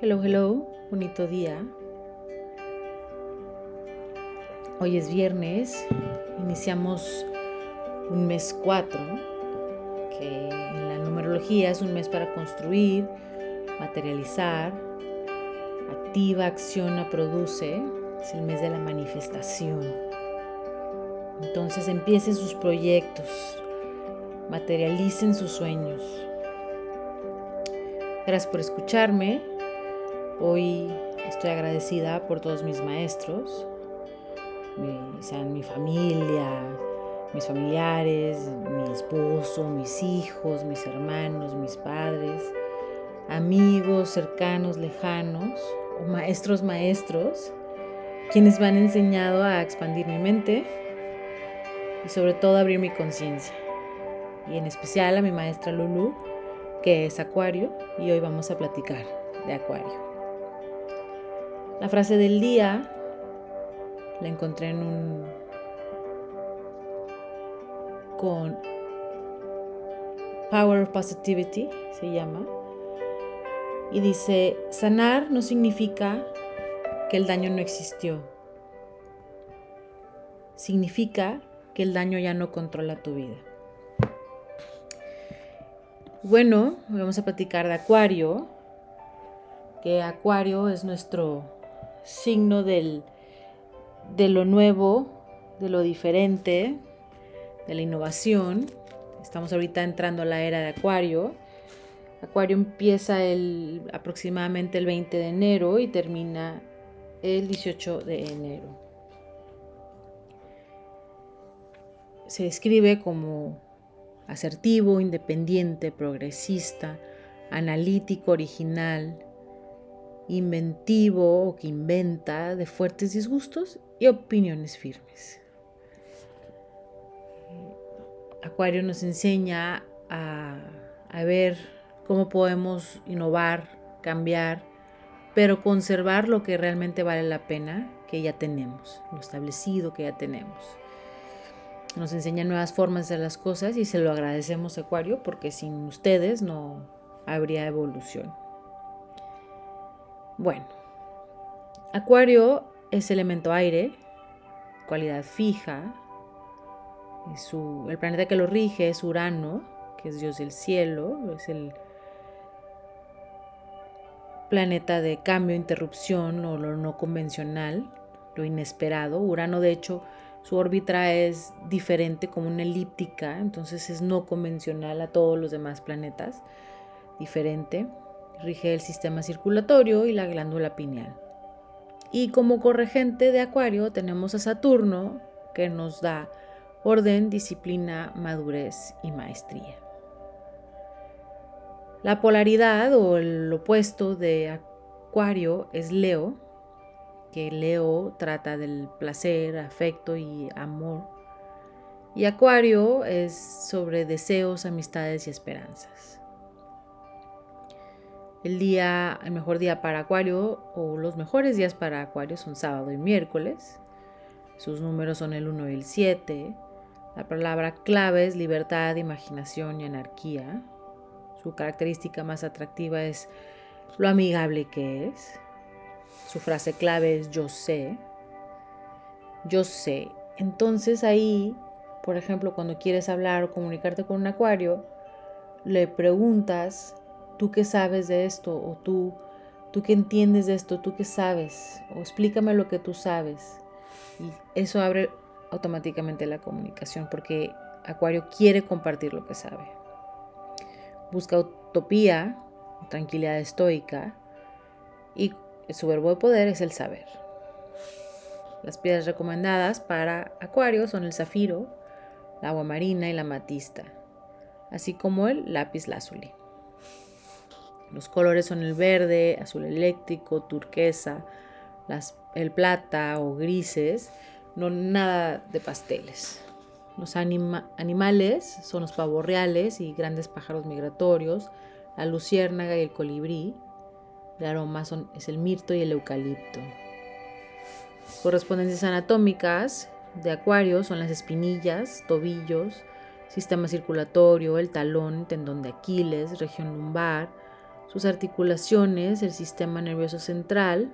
Hello, hello, bonito día. Hoy es viernes, iniciamos un mes 4, que en la numerología es un mes para construir, materializar, activa, acciona, produce, es el mes de la manifestación. Entonces empiecen sus proyectos, materialicen sus sueños. Gracias por escucharme. Hoy estoy agradecida por todos mis maestros, sean mi familia, mis familiares, mi esposo, mis hijos, mis hermanos, mis padres, amigos cercanos, lejanos, maestros maestros, quienes me han enseñado a expandir mi mente y sobre todo abrir mi conciencia. Y en especial a mi maestra Lulu, que es Acuario, y hoy vamos a platicar de Acuario. La frase del día la encontré en un con Power of Positivity, se llama. Y dice, sanar no significa que el daño no existió. Significa que el daño ya no controla tu vida. Bueno, vamos a platicar de Acuario, que Acuario es nuestro signo del, de lo nuevo, de lo diferente, de la innovación. Estamos ahorita entrando a la era de Acuario. Acuario empieza el, aproximadamente el 20 de enero y termina el 18 de enero. Se describe como asertivo, independiente, progresista, analítico, original, inventivo o que inventa de fuertes disgustos y opiniones firmes. Acuario nos enseña a, a ver cómo podemos innovar, cambiar, pero conservar lo que realmente vale la pena que ya tenemos, lo establecido que ya tenemos. Nos enseña nuevas formas de hacer las cosas y se lo agradecemos Acuario porque sin ustedes no habría evolución. Bueno, Acuario es elemento aire, cualidad fija. el planeta que lo rige es Urano, que es Dios del cielo, es el planeta de cambio, interrupción o lo no convencional, lo inesperado. Urano, de hecho, su órbita es diferente, como una elíptica, entonces es no convencional a todos los demás planetas, diferente rige el sistema circulatorio y la glándula pineal. Y como corregente de Acuario tenemos a Saturno, que nos da orden, disciplina, madurez y maestría. La polaridad o el opuesto de Acuario es Leo, que Leo trata del placer, afecto y amor. Y Acuario es sobre deseos, amistades y esperanzas. El día, mejor día para Acuario o los mejores días para Acuario son sábado y miércoles. Sus números son el 1 y el 7. La palabra clave es libertad, imaginación y anarquía. Su característica más atractiva es lo amigable que es. Su frase clave es yo sé. Yo sé. Entonces ahí, por ejemplo, cuando quieres hablar o comunicarte con un acuario, le preguntas ¿Tú qué sabes de esto? ¿O tú, tú qué entiendes de esto? ¿Tú qué sabes? O explícame lo que tú sabes. Y eso abre automáticamente la comunicación porque Acuario quiere compartir lo que sabe. Busca utopía, tranquilidad estoica y su verbo de poder es el saber. Las piedras recomendadas para Acuario son el zafiro, la agua marina y la matista, así como el lápiz lazuli. Los colores son el verde, azul eléctrico, turquesa, el plata o grises, no nada de pasteles. Los animales son los pavos reales y grandes pájaros migratorios, la luciérnaga y el colibrí. El aroma son, es el mirto y el eucalipto. Correspondencias anatómicas de acuario son las espinillas, tobillos, sistema circulatorio, el talón, tendón de Aquiles, región lumbar, sus articulaciones, el sistema nervioso central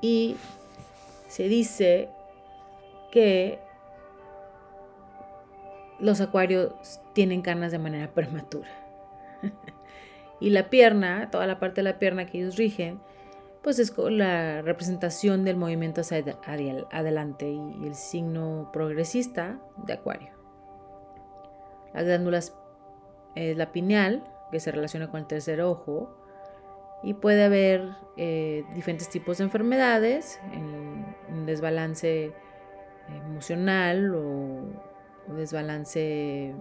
y se dice que los acuarios tienen canas de manera prematura. y la pierna, toda la parte de la pierna que ellos rigen, pues es la representación del movimiento hacia adelante y el signo progresista de acuario. Las glándulas es la pineal, que se relaciona con el tercer ojo, y puede haber eh, diferentes tipos de enfermedades, un desbalance emocional o, o desbalance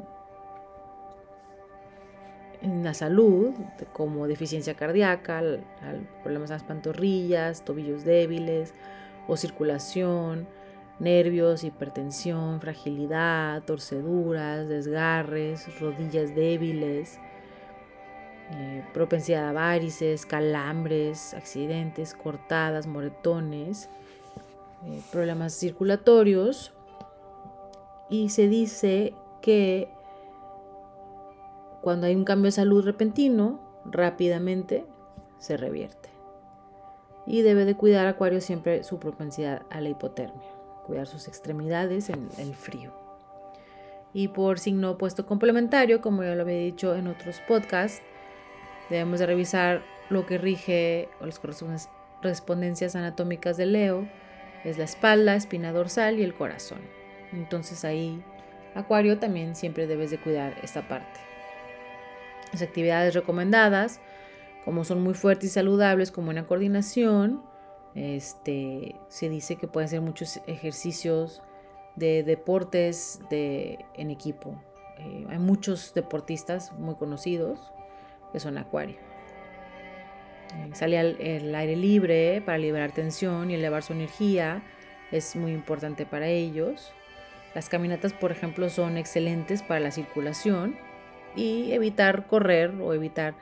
en la salud, como deficiencia cardíaca, problemas en las pantorrillas, tobillos débiles o circulación, nervios, hipertensión, fragilidad, torceduras, desgarres, rodillas débiles, eh, propensidad a varices, calambres, accidentes, cortadas, moretones, eh, problemas circulatorios. Y se dice que cuando hay un cambio de salud repentino, rápidamente se revierte. Y debe de cuidar Acuario siempre su propensidad a la hipotermia, cuidar sus extremidades en el frío. Y por signo opuesto complementario, como ya lo había dicho en otros podcasts, debemos de revisar lo que rige o las correspondencias anatómicas de Leo, es la espalda, espina dorsal y el corazón. Entonces ahí, Acuario, también siempre debes de cuidar esta parte. Las actividades recomendadas, como son muy fuertes y saludables, con buena coordinación, este, se dice que pueden ser muchos ejercicios de deportes de, en equipo. Eh, hay muchos deportistas muy conocidos que son acuario. Salir al aire libre para liberar tensión y elevar su energía es muy importante para ellos. Las caminatas, por ejemplo, son excelentes para la circulación y evitar correr o evitar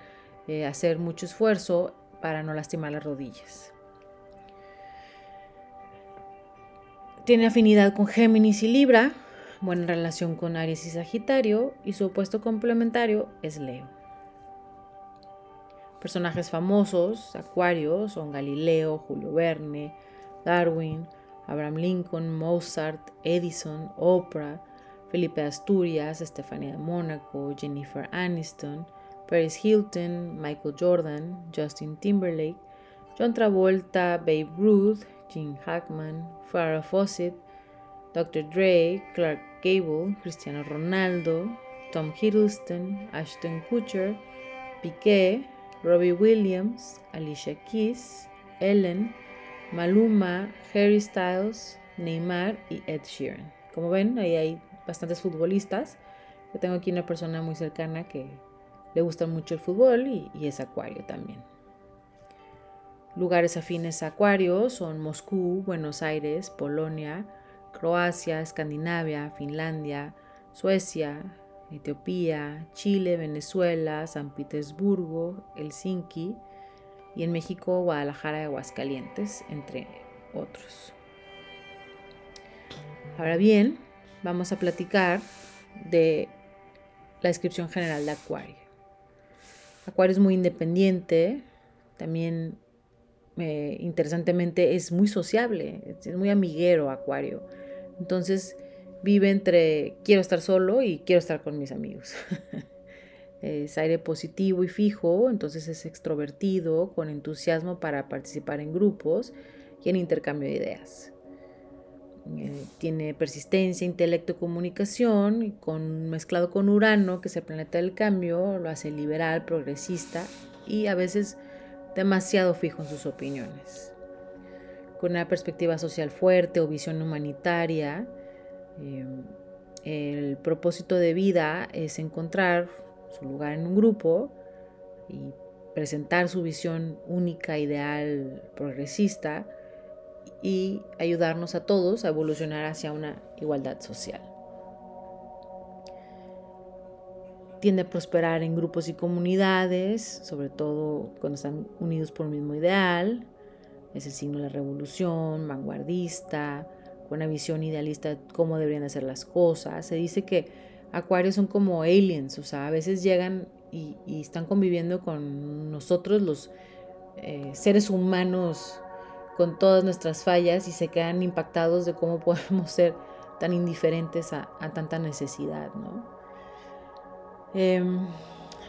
eh, hacer mucho esfuerzo para no lastimar las rodillas. Tiene afinidad con Géminis y Libra, buena relación con Aries y Sagitario y su opuesto complementario es Leo. Personajes famosos, Acuario, son Galileo, Julio Verne, Darwin, Abraham Lincoln, Mozart, Edison, Oprah, Felipe Asturias, Estefanía de Mónaco, Jennifer Aniston, Paris Hilton, Michael Jordan, Justin Timberlake, John Travolta, Babe Ruth, Gene Hackman, Farrah Fawcett, Dr. Dre, Clark Gable, Cristiano Ronaldo, Tom Hiddleston, Ashton Kutcher, Piqué, Robbie Williams, Alicia Keys, Ellen, Maluma, Harry Styles, Neymar y Ed Sheeran. Como ven, ahí hay bastantes futbolistas. Yo tengo aquí una persona muy cercana que le gusta mucho el fútbol y, es acuario también. Lugares afines a acuario son Moscú, Buenos Aires, Polonia, Croacia, Escandinavia, Finlandia, Suecia, Etiopía, Chile, Venezuela, San Petersburgo, Helsinki y en México, Guadalajara y Aguascalientes, entre otros. Ahora bien, vamos a platicar de la descripción general de Acuario. Acuario es muy independiente, también eh, interesantemente es muy sociable, es muy amiguero Acuario. Entonces vive entre quiero estar solo y quiero estar con mis amigos. es aire positivo y fijo, entonces es extrovertido, con entusiasmo para participar en grupos y en intercambio de ideas. Eh, tiene persistencia, intelecto comunicación, y con, mezclado con Urano, que es el planeta del cambio, lo hace liberal, progresista y a veces demasiado fijo en sus opiniones. Con una perspectiva social fuerte o visión humanitaria, eh, el propósito de vida es encontrar su lugar en un grupo y presentar su visión única, ideal, progresista y ayudarnos a todos a evolucionar hacia una igualdad social. Tiende a prosperar en grupos y comunidades, sobre todo cuando están unidos por un mismo ideal. Es el signo de la revolución, vanguardista, una visión idealista de cómo deberían hacer las cosas. Se dice que Acuarios son como aliens, o sea, a veces llegan y, están conviviendo con nosotros los eh, seres humanos con todas nuestras fallas y se quedan impactados de cómo podemos ser tan indiferentes a, tanta necesidad, ¿no? Em,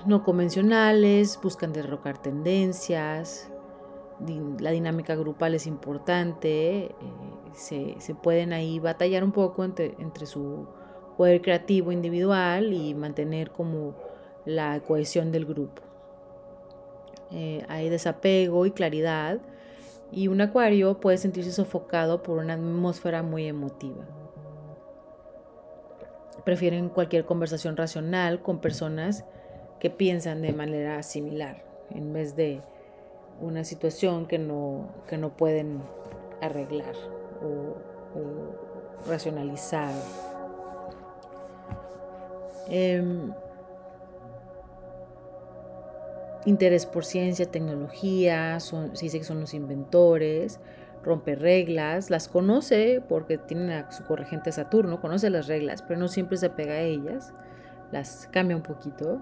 no convencionales, buscan derrocar tendencias, la dinámica grupal es importante, eh, se, pueden ahí batallar un poco entre, entre su poder creativo individual y mantener como la cohesión del grupo. Eh, hay desapego y claridad y un acuario puede sentirse sofocado por una atmósfera muy emotiva. Prefieren cualquier conversación racional con personas que piensan de manera similar en vez de una situación que no, que no pueden arreglar o, racionalizar. Em, interés por ciencia, tecnología, son, se dice que son los inventores, rompe reglas, las conoce porque tienen a su corregente Saturno, conoce las reglas, pero no siempre se apega a ellas, las cambia un poquito.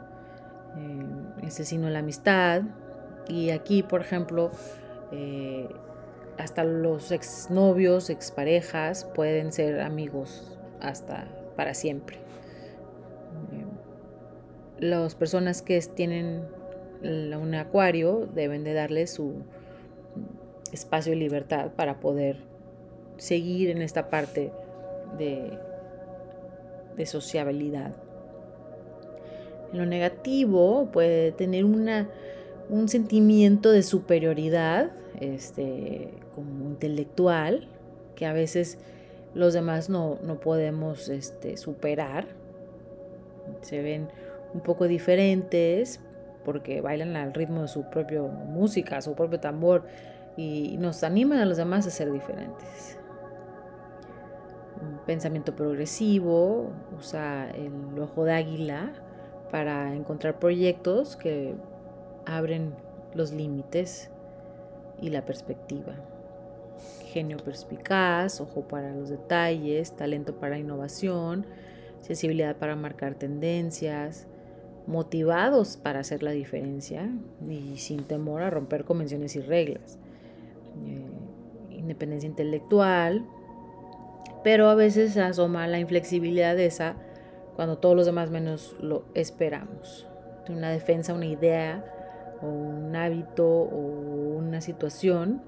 Eh, ese signo de la amistad. Y aquí, por ejemplo, eh, hasta los exnovios, exparejas pueden ser amigos hasta para siempre. Eh, las personas que tienen un acuario deben de darle su espacio y libertad para poder seguir en esta parte de, de sociabilidad. En lo negativo puede tener una, un sentimiento de superioridad este, intelectual que a veces los demás no, podemos este, superar. Se ven un poco diferentes, porque bailan al ritmo de su propia música, su propio tambor, y nos animan a los demás a ser diferentes. Un pensamiento progresivo, usa el ojo de águila para encontrar proyectos que abren los límites y la perspectiva. Genio perspicaz, ojo para los detalles, talento para innovación, sensibilidad para marcar tendencias, motivados para hacer la diferencia y sin temor a romper convenciones y reglas. Eh, independencia intelectual, pero a veces asoma la inflexibilidad de esa cuando todos los demás menos lo esperamos. Una defensa, una idea un hábito o una situación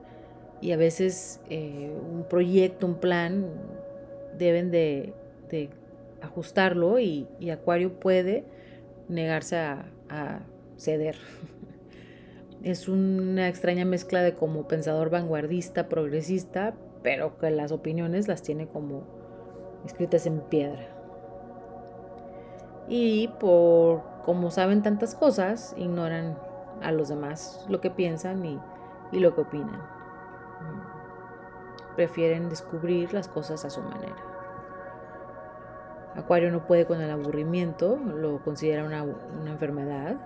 y a veces eh, un proyecto, un plan, deben de, ajustarlo y, Acuario puede negarse a, ceder. Es una extraña mezcla de como pensador vanguardista, progresista, pero que las opiniones las tiene como escritas en piedra. Y por como saben tantas cosas, ignoran a los demás lo que piensan y lo que opinan. Prefieren descubrir las cosas a su manera. Acuario no puede con el aburrimiento, lo considera una, enfermedad.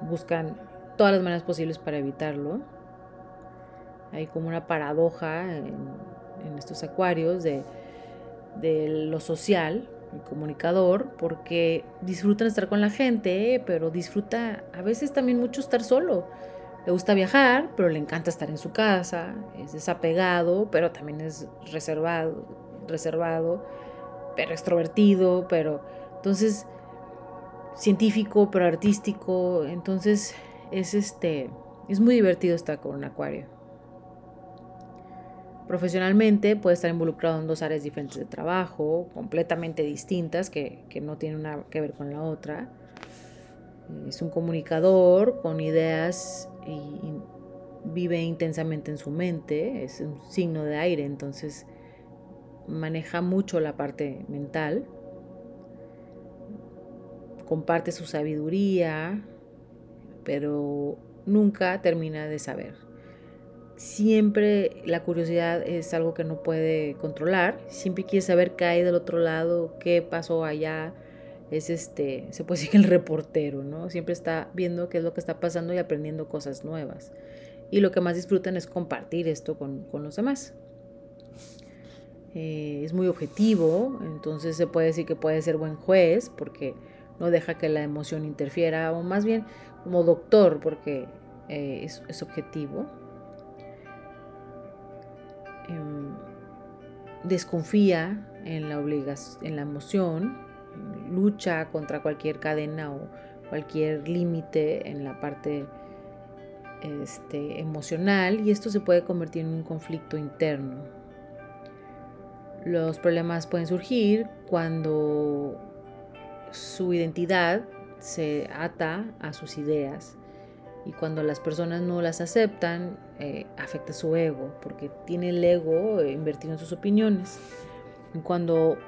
Buscan todas las maneras posibles para evitarlo. Hay como una paradoja en, estos acuarios de, lo social, el comunicador, porque disfrutan estar con la gente, pero disfruta a veces también mucho estar solo. Le gusta viajar, pero le encanta estar en su casa, es desapegado, pero también es reservado, reservado pero extrovertido, pero entonces científico, pero artístico, entonces es este es muy divertido estar con un acuario. Profesionalmente puede estar involucrado en dos áreas diferentes de trabajo, completamente distintas, que, no tienen nada que ver con la otra. Es un comunicador con ideas y vive intensamente en su mente, es un signo de aire, entonces maneja mucho la parte mental, comparte su sabiduría, pero nunca termina de saber. Siempre la curiosidad es algo que no puede controlar, siempre quiere saber qué hay del otro lado, qué pasó allá. Es este, se puede decir que el reportero, ¿no? Siempre está viendo qué es lo que está pasando y aprendiendo cosas nuevas. Y lo que más disfrutan es compartir esto con, con los demás. Eh, es muy objetivo, entonces se puede decir que puede ser buen juez porque no deja que la emoción interfiera, o más bien como doctor, porque eh, es, objetivo. Em, desconfía en la, obligación, en la emoción, lucha contra cualquier cadena o cualquier límite en la parte este, emocional y esto se puede convertir en un conflicto interno. Los problemas pueden surgir cuando su identidad se ata a sus ideas y cuando las personas no las aceptan eh, afecta su ego porque tiene el ego invertido en sus opiniones. Cuando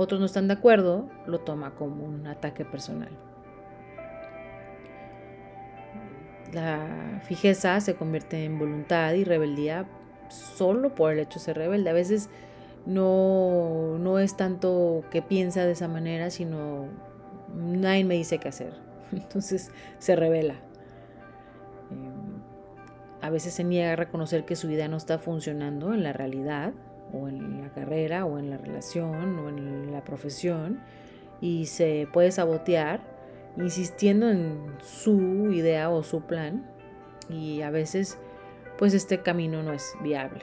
otros no están de acuerdo, lo toma como un ataque personal. La fijeza se convierte en voluntad y rebeldía solo por el hecho de ser rebelde. A veces no, no es tanto que piensa de esa manera, sino nadie me dice qué hacer. Entonces se revela. Em, a veces se niega a reconocer que su idea no está funcionando en la realidad, o en la carrera, o en la relación, o en la profesión, y se puede sabotear insistiendo en su idea o su plan y a veces pues este camino no es viable.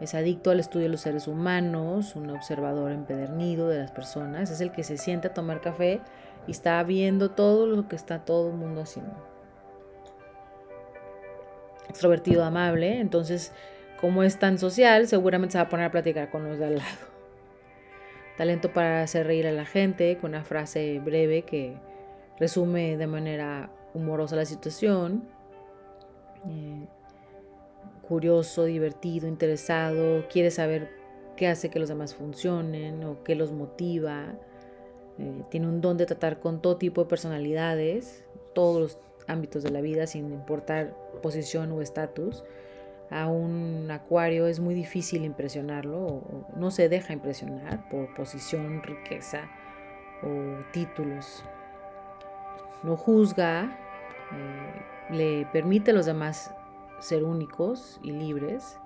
Es adicto al estudio de los seres humanos, un observador empedernido de las personas, es el que se siente a tomar café y está viendo todo lo que está todo el mundo haciendo. Extrovertido, amable, entonces como es tan social, seguramente se va a poner a platicar con los de al lado talento para hacer reír a la gente con una frase breve que resume de manera humorosa la situación. Eh, curioso, divertido, interesado, quiere saber qué hace que los demás funcionen o qué los motiva. Eh, tiene un don de tratar con todo tipo de personalidades, todos los ámbitos de la vida, sin importar posición o estatus a un acuario es muy difícil impresionarlo, no se deja impresionar por posición, riqueza o títulos. No juzga, eh, le permite a los demás ser únicos y libres.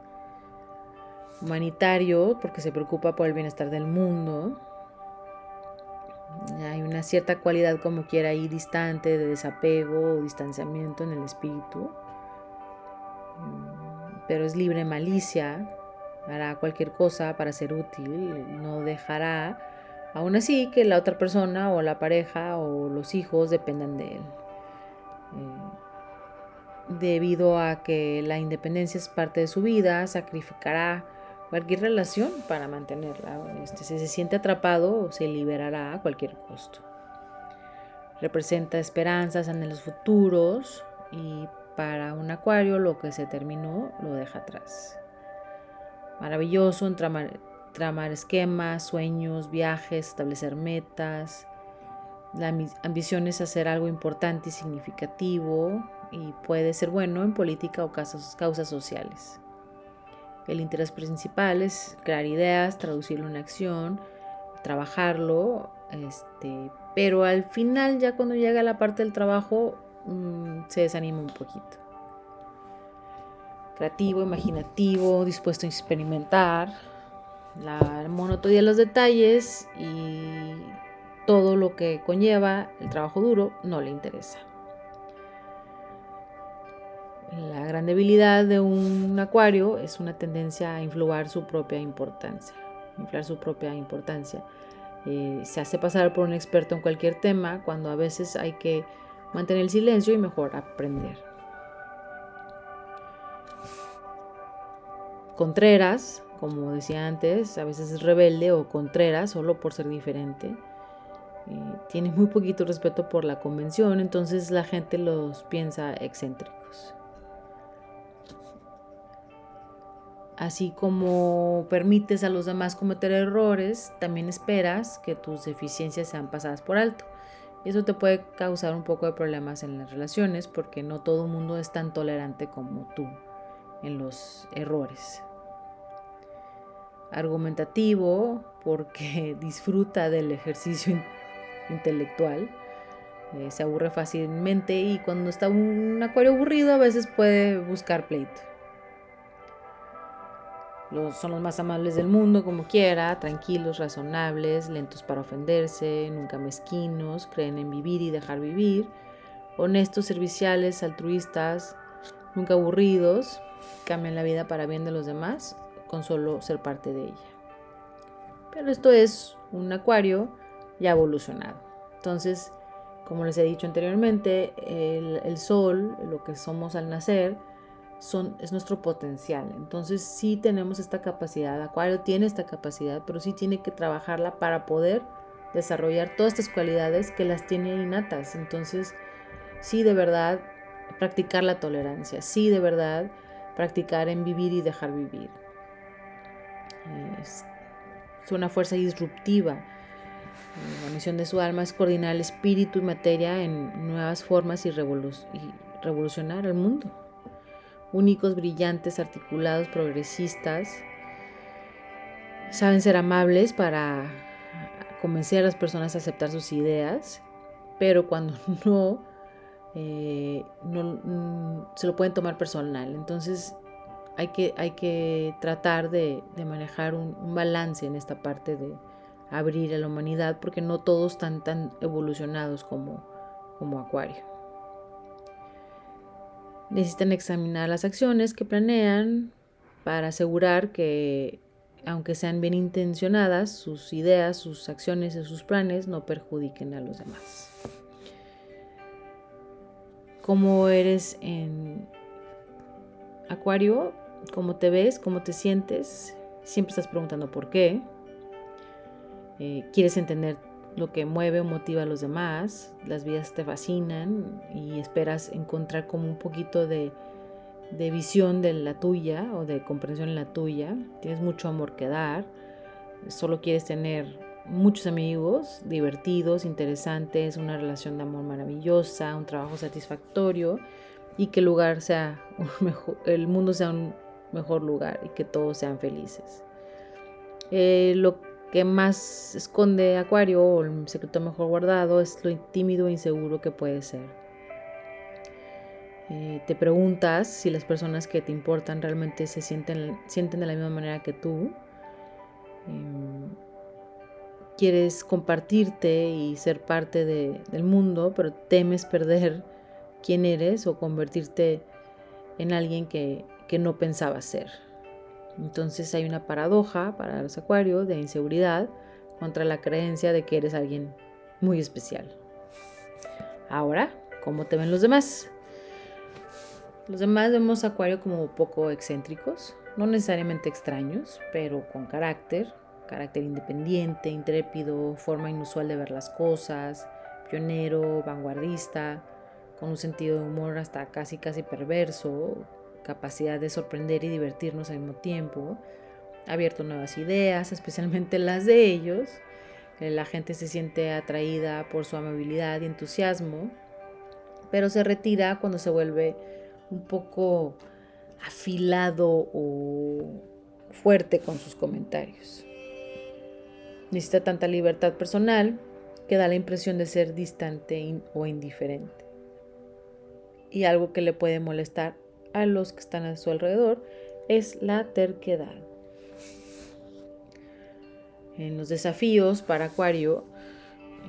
Humanitario, porque se preocupa por el bienestar del mundo. Hay una cierta cualidad como quiera ahí distante de desapego o distanciamiento en el espíritu pero es libre malicia, hará cualquier cosa para ser útil, no dejará, aún así, que la otra persona o la pareja o los hijos dependan de él. Eh, debido a que la independencia es parte de su vida, sacrificará cualquier relación para mantenerla. Este, si se siente atrapado, se liberará a cualquier costo. Representa esperanzas, en los futuros y para un acuario lo que se terminó lo deja atrás. Maravilloso en tramar, esquemas, sueños, viajes, establecer metas. La ambición es hacer algo importante y significativo y puede ser bueno en política o causas, causas sociales. El interés principal es crear ideas, traducirlo en acción, trabajarlo, este, pero al final ya cuando llega la parte del trabajo Mm, se desanima un poquito. Creativo, imaginativo, dispuesto a experimentar, la monotonía de los detalles y todo lo que conlleva el trabajo duro no le interesa. La gran debilidad de un acuario es una tendencia a influir su propia importancia, inflar su propia importancia. Eh, se hace pasar por un experto en cualquier tema cuando a veces hay que mantener el silencio y mejor aprender. Contreras, como decía antes, a veces es rebelde o contreras solo por ser diferente. Eh, tiene muy poquito respeto por la convención, entonces la gente los piensa excéntricos. Así como permites a los demás cometer errores, también esperas que tus deficiencias sean pasadas por alto. Y eso te puede causar un poco de problemas en las relaciones porque no todo el mundo es tan tolerante como tú en los errores. Argumentativo porque disfruta del ejercicio intelectual. Eh, se aburre fácilmente y cuando está un acuario aburrido a veces puede buscar pleito. Son los más amables del mundo, como quiera, tranquilos, razonables, lentos para ofenderse, nunca mezquinos, creen en vivir y dejar vivir, honestos, serviciales, altruistas, nunca aburridos, cambian la vida para bien de los demás con solo ser parte de ella. Pero esto es un acuario ya evolucionado. Entonces, como les he dicho anteriormente, el, sol, lo que somos al nacer, es nuestro potencial. Entonces sí tenemos esta capacidad, Acuario tiene esta capacidad, pero sí tiene que trabajarla para poder desarrollar todas estas cualidades que las tiene innatas. Entonces sí de verdad practicar la tolerancia, sí de verdad practicar en vivir y dejar vivir. Es, una fuerza disruptiva. La misión de su alma es coordinar el espíritu y materia en nuevas formas y, y revolucionar el mundo únicos, brillantes, articulados, progresistas. Saben ser amables para convencer a las personas a aceptar sus ideas, pero cuando no, eh, no mm, se lo pueden tomar personal. Entonces hay que, hay que tratar de, manejar un, un, balance en esta parte de abrir a la humanidad, porque no todos están tan evolucionados como, como Acuario. Necesitan examinar las acciones que planean para asegurar que, aunque sean bien intencionadas, sus ideas, sus acciones y sus planes no perjudiquen a los demás. ¿Cómo eres en Acuario? ¿Cómo te ves? ¿Cómo te sientes? Siempre estás preguntando por qué. Eh, ¿Quieres entender lo que mueve o motiva a los demás, las vidas te fascinan y esperas encontrar como un poquito de, visión de la tuya o de comprensión en la tuya, tienes mucho amor que dar, solo quieres tener muchos amigos divertidos, interesantes, una relación de amor maravillosa, un trabajo satisfactorio y que el lugar sea mejor, el mundo sea un mejor lugar y que todos sean felices. Eh, lo que más esconde Acuario o el secreto mejor guardado es lo tímido e inseguro que puede ser. Eh, te preguntas si las personas que te importan realmente se sienten, sienten de la misma manera que tú. Em, quieres compartirte y ser parte del mundo, pero temes perder quién eres o convertirte en alguien que, que no pensabas ser. Entonces hay una paradoja para los acuarios de inseguridad contra la creencia de que eres alguien muy especial. Ahora, ¿cómo te ven los demás? Los demás vemos acuario como poco excéntricos, no necesariamente extraños, pero con carácter, carácter independiente, intrépido, forma inusual de ver las cosas, pionero, vanguardista, con un sentido de humor hasta casi casi perverso, capacidad de sorprender y divertirnos al mismo tiempo, abierto nuevas ideas, especialmente las de ellos. La gente se siente atraída por su amabilidad y entusiasmo, pero se retira cuando se vuelve un poco afilado o fuerte con sus comentarios. Necesita tanta libertad personal que da la impresión de ser distante o indiferente. Y algo que le puede molestar a los que están a su alrededor es la terquedad. En los desafíos para Acuario,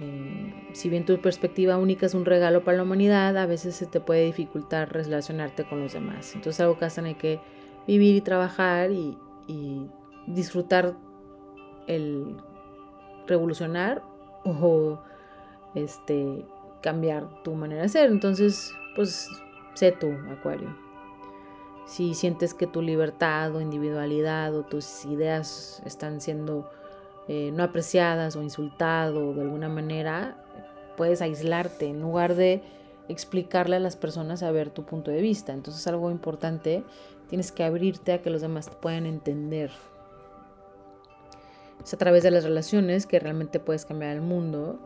eh, si bien tu perspectiva única es un regalo para la humanidad, a veces se te puede dificultar relacionarte con los demás. Entonces algo que hacen hay que vivir y trabajar y, y disfrutar el revolucionar o este cambiar tu manera de ser. Entonces, pues sé tú, Acuario. Si sientes que tu libertad o individualidad o tus ideas están siendo eh, no apreciadas o insultado de alguna manera, puedes aislarte en lugar de explicarle a las personas a ver tu punto de vista. Entonces algo importante, tienes que abrirte a que los demás te puedan entender. Es a través de las relaciones que realmente puedes cambiar el mundo,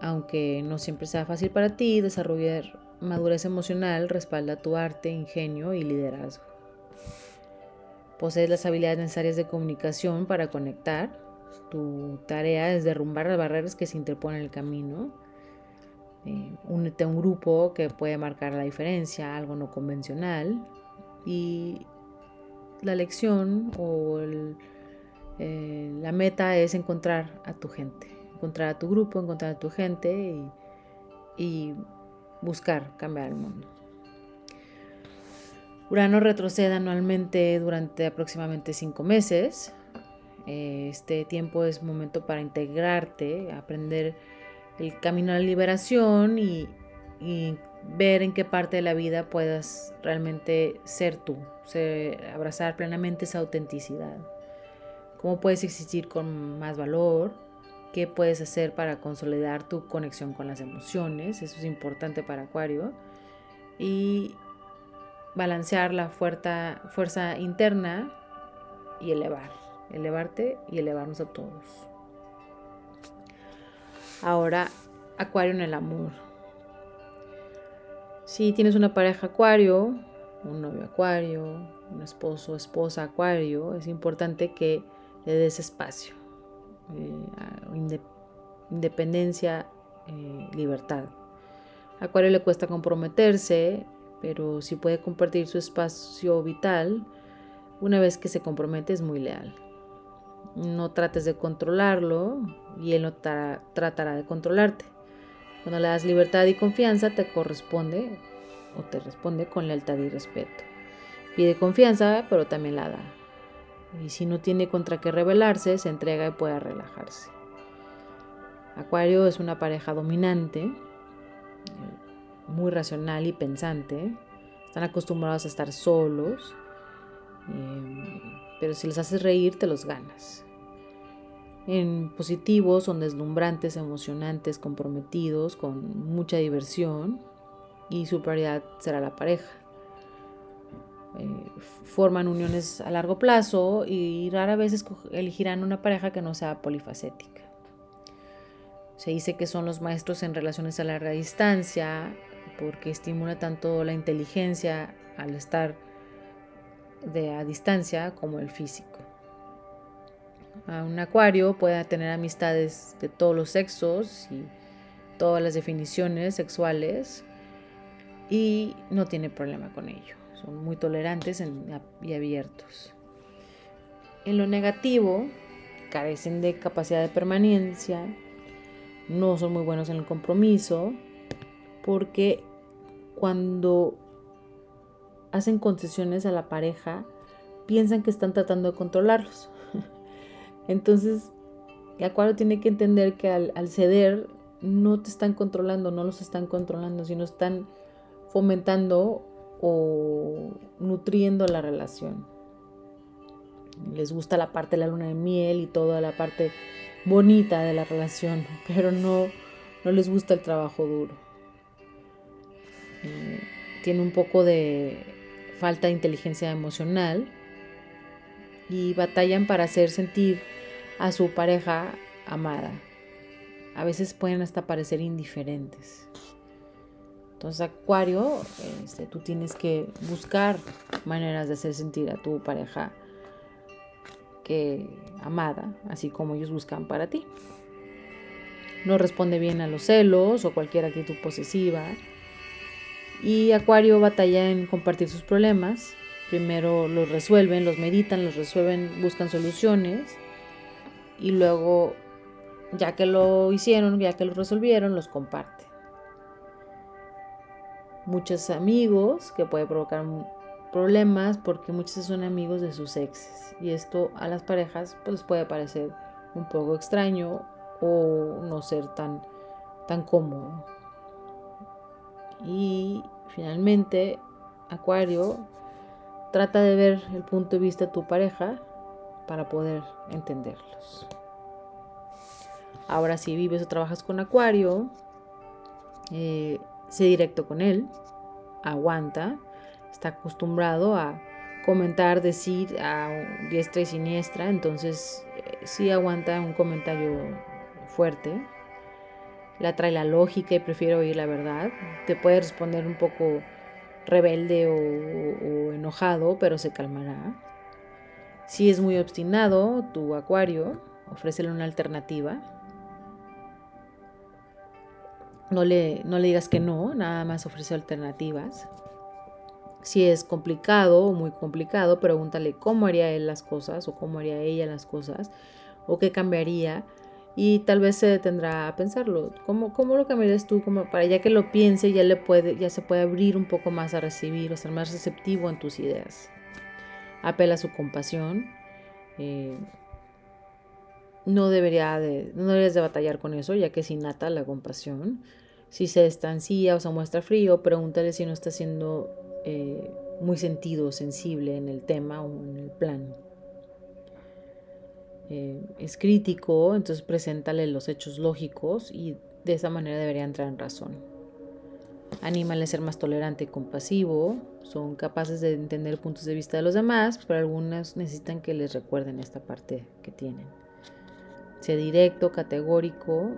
aunque no siempre sea fácil para ti desarrollar madurez emocional respalda tu arte, ingenio y liderazgo. Posees las habilidades necesarias de comunicación para conectar. Tu tarea es derrumbar las barreras que se interponen en el camino. Eh, únete a un grupo que puede marcar la diferencia, algo no convencional. Y la lección o eh, la meta es encontrar a tu gente, encontrar a tu grupo, encontrar a tu gente y buscar cambiar el mundo. Urano retrocede anualmente durante aproximadamente cinco meses. Eh, este tiempo es momento para integrarte, aprender el camino a la liberación y, ver en qué parte de la vida puedas realmente ser tú, abrazar plenamente esa autenticidad. Cómo puedes existir con más valor, qué puedes hacer para consolidar tu conexión con las emociones, eso es importante para Acuario, y balancear la fuerza, interna y elevar, elevarte y elevarnos a todos. Ahora, Acuario en el amor. Si tienes una pareja Acuario, un novio Acuario, un esposo, esposa Acuario, es importante que le des espacio eh, independencia, eh, libertad. Acuario le cuesta comprometerse, pero si puede compartir su espacio vital, una vez que se compromete es muy leal. No trates de controlarlo y él no tratará de controlarte. Cuando le das libertad y confianza, te corresponde o te responde con lealtad y respeto. Pide confianza, pero también la da. Y si no tiene contra qué rebelarse, se entrega y puede relajarse. Acuario es una pareja dominante, muy racional y pensante. Están acostumbrados a estar solos, eh, pero si les haces reír, te los ganas. En positivo son deslumbrantes, emocionantes, comprometidos, con mucha diversión y su prioridad será la pareja. Eh, forman uniones a largo plazo y rara vez elegirán una pareja que no sea polifacética. Se dice que son los maestros en relaciones a larga distancia porque estimula tanto la inteligencia al estar de a distancia como el físico. Un acuario puede tener amistades de todos los sexos y todas las definiciones sexuales y no tiene problema con ello son muy tolerantes y abiertos. En lo negativo, carecen de capacidad de permanencia, no son muy buenos en el compromiso, porque cuando hacen concesiones a la pareja, piensan que están tratando de controlarlos. Entonces, acuario tiene que entender que al, ceder no te están controlando, no los están controlando, sino están fomentando o nutriendo la relación. Les gusta la parte de la luna de miel y toda la parte bonita de la relación, pero no, no les gusta el trabajo duro. Eh, tiene un poco de falta de inteligencia emocional y batallan para hacer sentir a su pareja amada. A veces pueden hasta parecer indiferentes. Entonces, Acuario, este, tú tienes que buscar maneras de hacer sentir a tu pareja que amada, así como ellos buscan para ti. No responde bien a los celos o cualquier actitud posesiva. Y Acuario batalla en compartir sus problemas. Primero los resuelven, los meditan, los resuelven, buscan soluciones. Y luego, ya que lo hicieron, ya que lo resolvieron, los comparten muchos amigos que puede provocar problemas porque muchos son amigos de sus exes y esto a las parejas pues les puede parecer un poco extraño o no ser tan tan cómodo. Y finalmente Acuario trata de ver el punto de vista de tu pareja para poder entenderlos. Ahora si vives o trabajas con Acuario eh, sé directo con él, aguanta, está acostumbrado a comentar, decir a diestra y siniestra, entonces eh, sí aguanta un comentario fuerte, la trae la lógica y prefiere oír la verdad, te puede responder un poco rebelde o, enojado, pero se calmará. Si es muy obstinado, tu acuario, ofrécele una alternativa no le, no le digas que no, nada más ofrece alternativas. Si es complicado o muy complicado, pregúntale cómo haría él las cosas o cómo haría ella las cosas o qué cambiaría y tal vez se detendrá a pensarlo. ¿Cómo, cómo lo cambiarías tú? Para ya que lo piense, ya, le puede, ya se puede abrir un poco más a recibir, o ser más receptivo en tus ideas. Apela a su compasión. Eh, no, debería de, no deberías de batallar con eso, ya que es innata la compasión. Si se estancía o se muestra frío, pregúntale si no está siendo eh, muy sentido o sensible en el tema o en el plan. Eh, es crítico, entonces preséntale los hechos lógicos y de esa manera debería entrar en razón. Anímale a ser más tolerante y compasivo. Son capaces de entender puntos de vista de los demás, pero algunas necesitan que les recuerden esta parte que tienen. Sea directo, categórico,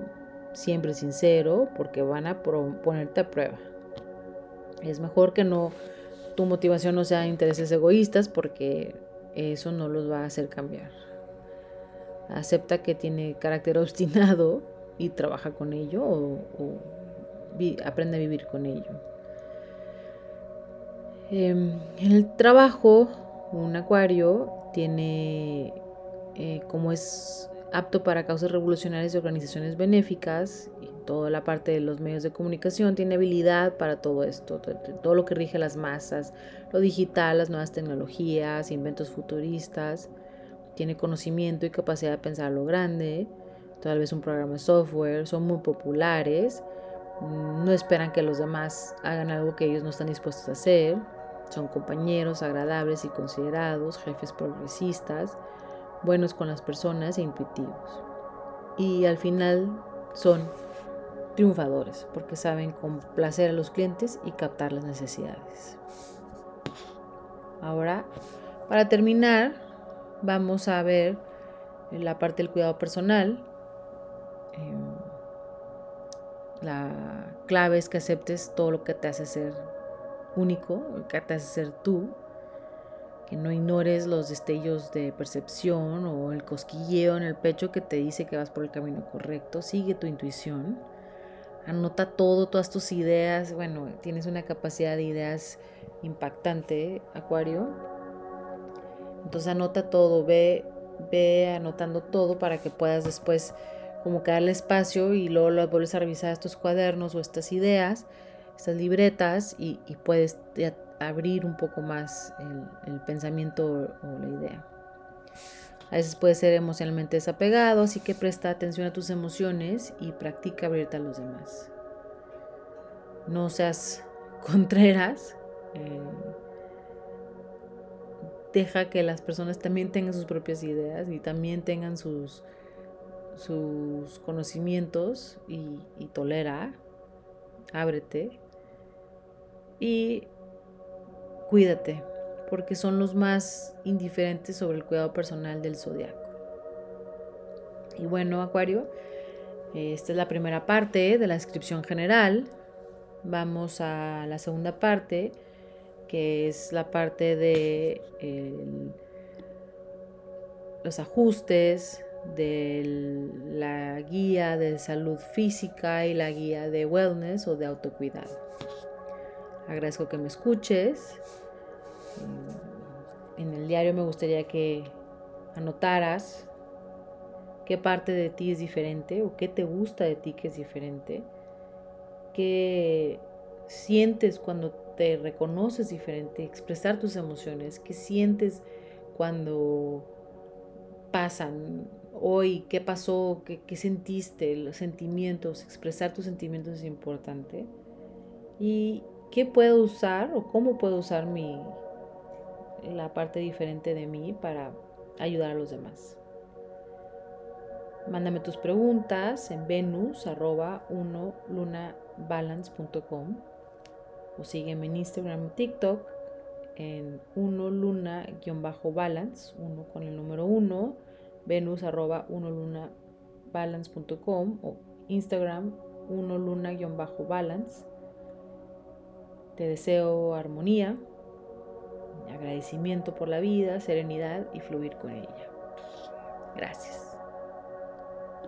siempre sincero, porque van a ponerte a prueba. Es mejor que no tu motivación no sea intereses egoístas, porque eso no los va a hacer cambiar acepta que tiene carácter obstinado y trabaja con ello o, aprende a vivir con ello. En el trabajo, un acuario tiene, eh, como es apto para causas revolucionarias y organizaciones benéficas, y toda la parte de los medios de comunicación tiene habilidad para todo esto, todo lo que rige las masas, lo digital, las nuevas tecnologías, inventos futuristas. Tiene conocimiento y capacidad de pensar lo grande, tal vez un programa de software, son muy populares, no esperan que los demás hagan algo que ellos no están dispuestos a hacer, son compañeros agradables y considerados, jefes progresistas, buenos con las personas e intuitivos. Y al final son triunfadores porque saben complacer a los clientes y captar las necesidades. Ahora, para terminar, vamos a ver la parte del cuidado personal. Em, la clave es que aceptes todo lo que te hace ser único, lo que te hace ser tú, no ignores los destellos de percepción o el cosquilleo en el pecho que te dice que vas por el camino correcto, sigue tu intuición, anota todo, todas tus ideas, bueno, tienes una capacidad de ideas impactante, Acuario, entonces anota todo, ve, ve anotando todo para que puedas después como que darle espacio y luego lo vuelves a revisar estos cuadernos o estas ideas, estas libretas y, puedes abrir un poco más el, pensamiento o la idea. A veces puede ser emocionalmente desapegado, así que presta atención a tus emociones y practica abrirte a los demás. No seas contreras. Eh, deja que las personas también tengan sus propias ideas y también tengan sus, sus conocimientos y, y tolera, ábrete y cuídate, porque son los más indiferentes sobre el cuidado personal del zodiaco. Y bueno, Acuario, esta es la primera parte de la descripción general. Vamos a la segunda parte que es la parte de los ajustes, de la guía de salud física y la guía de wellness o de autocuidado. Agradezco que me escuches. En el diario me gustaría que anotaras qué parte de ti es diferente o qué te gusta de ti que es diferente, qué sientes cuando te reconoces diferente, expresar tus emociones, qué sientes cuando pasan hoy, qué pasó, qué, sentiste, los sentimientos, expresar tus sentimientos es importante. Y qué puedo usar o cómo puedo usar mi, la parte diferente de mí para ayudar a los demás. Mándame tus preguntas en venus 1 lunabalance.com o sígueme en Instagram o TikTok en 1 luna-balance, uno con el número 1, venus arroba 1 lunabalance.com o Instagram 1 luna-balance. Te deseo armonía, agradecimiento por la vida, serenidad y fluir con ella. Gracias.